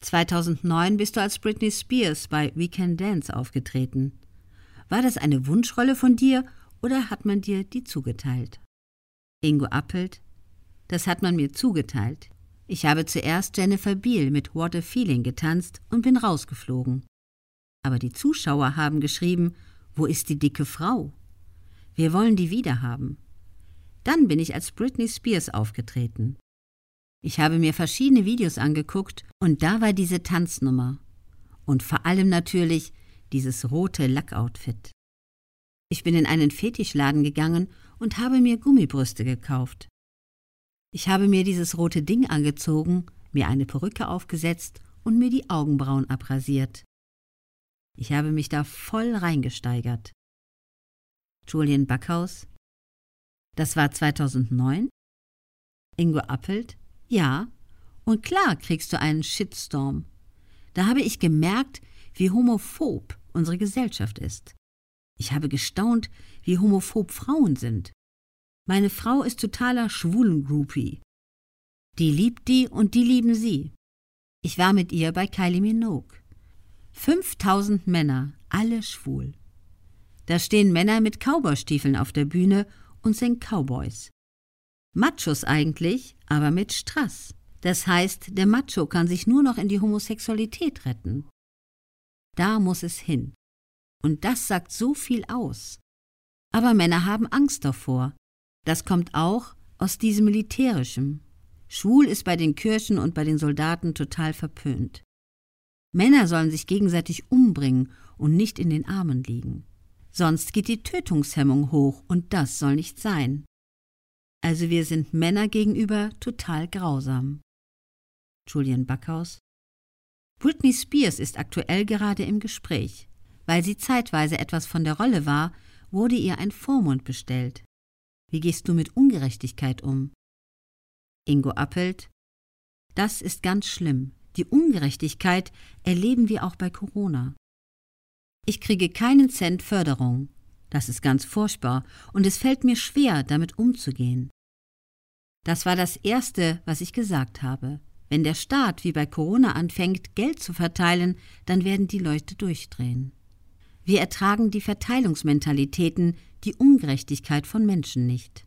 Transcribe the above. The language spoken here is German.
2009 bist du als Britney Spears bei We Can Dance aufgetreten. War das eine Wunschrolle von dir oder hat man dir die zugeteilt? Ingo Appelt, das hat man mir zugeteilt. Ich habe zuerst Jennifer Beal mit What a Feeling getanzt und bin rausgeflogen. Aber die Zuschauer haben geschrieben, wo ist die dicke Frau? Wir wollen die wiederhaben. Dann bin ich als Britney Spears aufgetreten. Ich habe mir verschiedene Videos angeguckt und da war diese Tanznummer. Und vor allem natürlich dieses rote Lackoutfit. Ich bin in einen Fetischladen gegangen und habe mir Gummibrüste gekauft. Ich habe mir dieses rote Ding angezogen, mir eine Perücke aufgesetzt und mir die Augenbrauen abrasiert. Ich habe mich da voll reingesteigert. Julian Backhaus. Das war 2009? Ingo Appelt. Ja. Und klar kriegst du einen Shitstorm. Da habe ich gemerkt, wie homophob unsere Gesellschaft ist. Ich habe gestaunt, wie homophob Frauen sind. Meine Frau ist totaler Schwulengroupie. Die liebt die und die lieben sie. Ich war mit ihr bei Kylie Minogue. 5000 Männer, alle schwul. Da stehen Männer mit Cowboystiefeln auf der Bühne und sind Cowboys. Machos eigentlich, aber mit Strass. Das heißt, der Macho kann sich nur noch in die Homosexualität retten. Da muss es hin. Und das sagt so viel aus. Aber Männer haben Angst davor. Das kommt auch aus diesem Militärischen. Schwul ist bei den Kirchen und bei den Soldaten total verpönt. Männer sollen sich gegenseitig umbringen und nicht in den Armen liegen. Sonst geht die Tötungshemmung hoch und das soll nicht sein. Also wir sind Männer gegenüber total grausam. Julian Backhaus. Britney Spears ist aktuell gerade im Gespräch. Weil sie zeitweise etwas von der Rolle war, wurde ihr ein Vormund bestellt. Wie gehst du mit Ungerechtigkeit um? Ingo Appelt. Das ist ganz schlimm. Die Ungerechtigkeit erleben wir auch bei Corona. Ich kriege keinen Cent Förderung. Das ist ganz furchtbar und es fällt mir schwer, damit umzugehen. Das war das Erste, was ich gesagt habe. Wenn der Staat wie bei Corona anfängt, Geld zu verteilen, dann werden die Leute durchdrehen. Wir ertragen die Verteilungsmentalitäten, die Ungerechtigkeit von Menschen nicht.